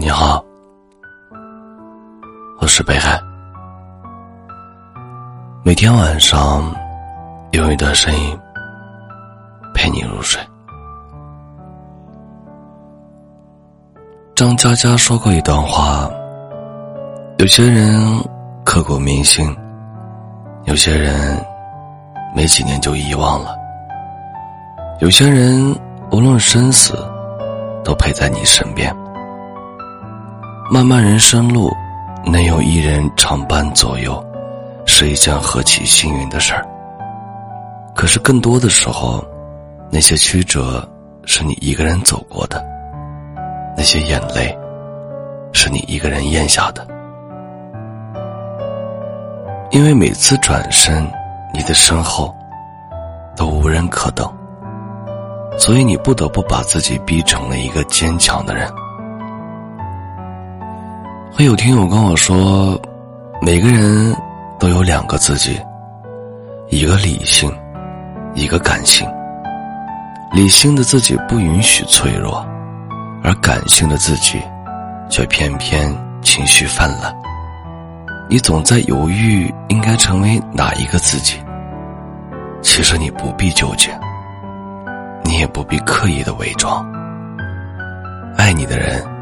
你好，我是北海。每天晚上，用一段声音陪你入睡。张嘉佳说过一段话：有些人刻骨铭心，有些人没几年就遗忘了，有些人无论生死，都陪在你身边。漫漫人生路，能有一人常伴左右，是一件何其幸运的事儿。可是更多的时候，那些曲折是你一个人走过的，那些眼泪是你一个人咽下的。因为每次转身，你的身后都无人可等，所以你不得不把自己逼成了一个坚强的人。有听友跟我说，每个人都有两个自己，一个理性，一个感性。理性的自己不允许脆弱，而感性的自己，却偏偏情绪泛滥。你总在犹豫应该成为哪一个自己。其实你不必纠结，你也不必刻意的伪装。爱你的人。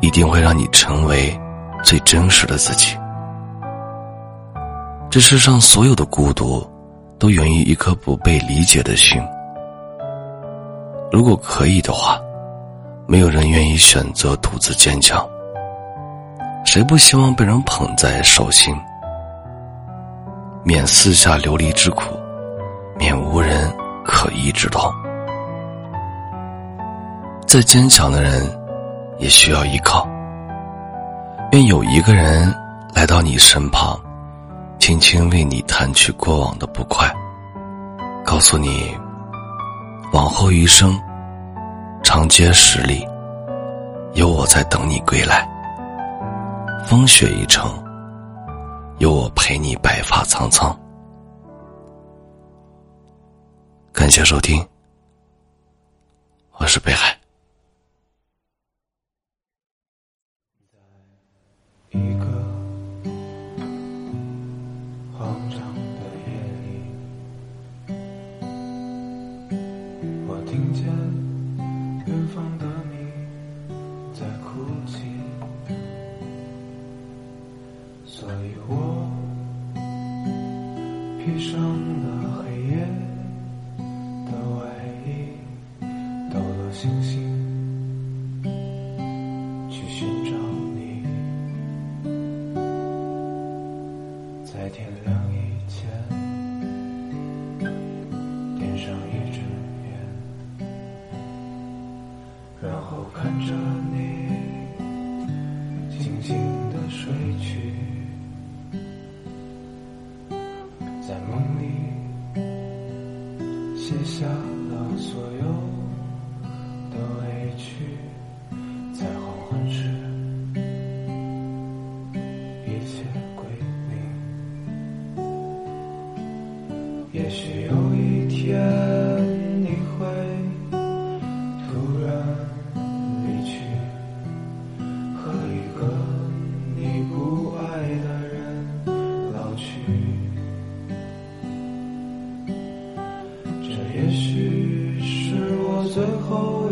一定会让你成为最真实的自己。这世上所有的孤独，都源于一颗不被理解的心。如果可以的话，没有人愿意选择独自坚强。谁不希望被人捧在手心，免四下流离之苦，免无人可依之痛？再坚强的人。也需要依靠。愿有一个人来到你身旁，轻轻为你弹去过往的不快，告诉你，往后余生，长街十里，有我在等你归来。风雪一程，有我陪你白发苍苍。感谢收听，我是北海。间，远方的你，在哭泣，所以我披上了黑夜的外衣，抖了星星，去寻找你，在天亮以前，点上一。后看着你静静的睡去。在梦里写下了所有的委屈，在黄昏时一切归零。也许有一天我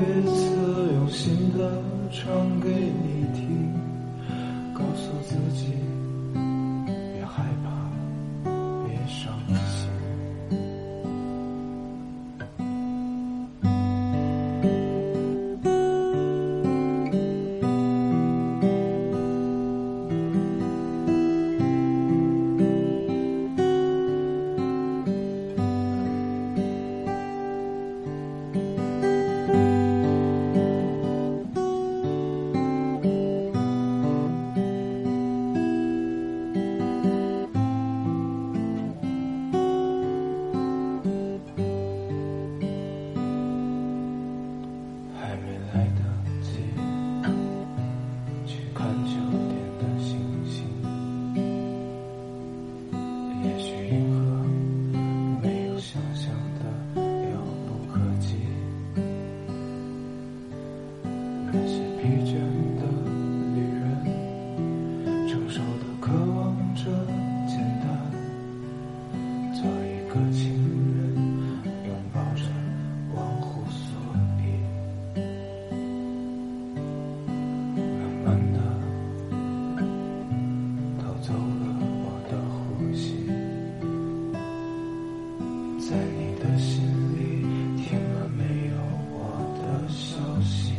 慢慢的偷走了我的呼吸，在你的心里填满没有我的消息，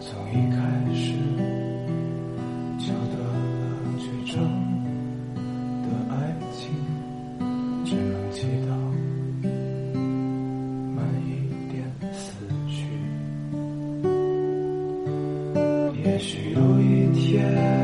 从一刻。也许有一天。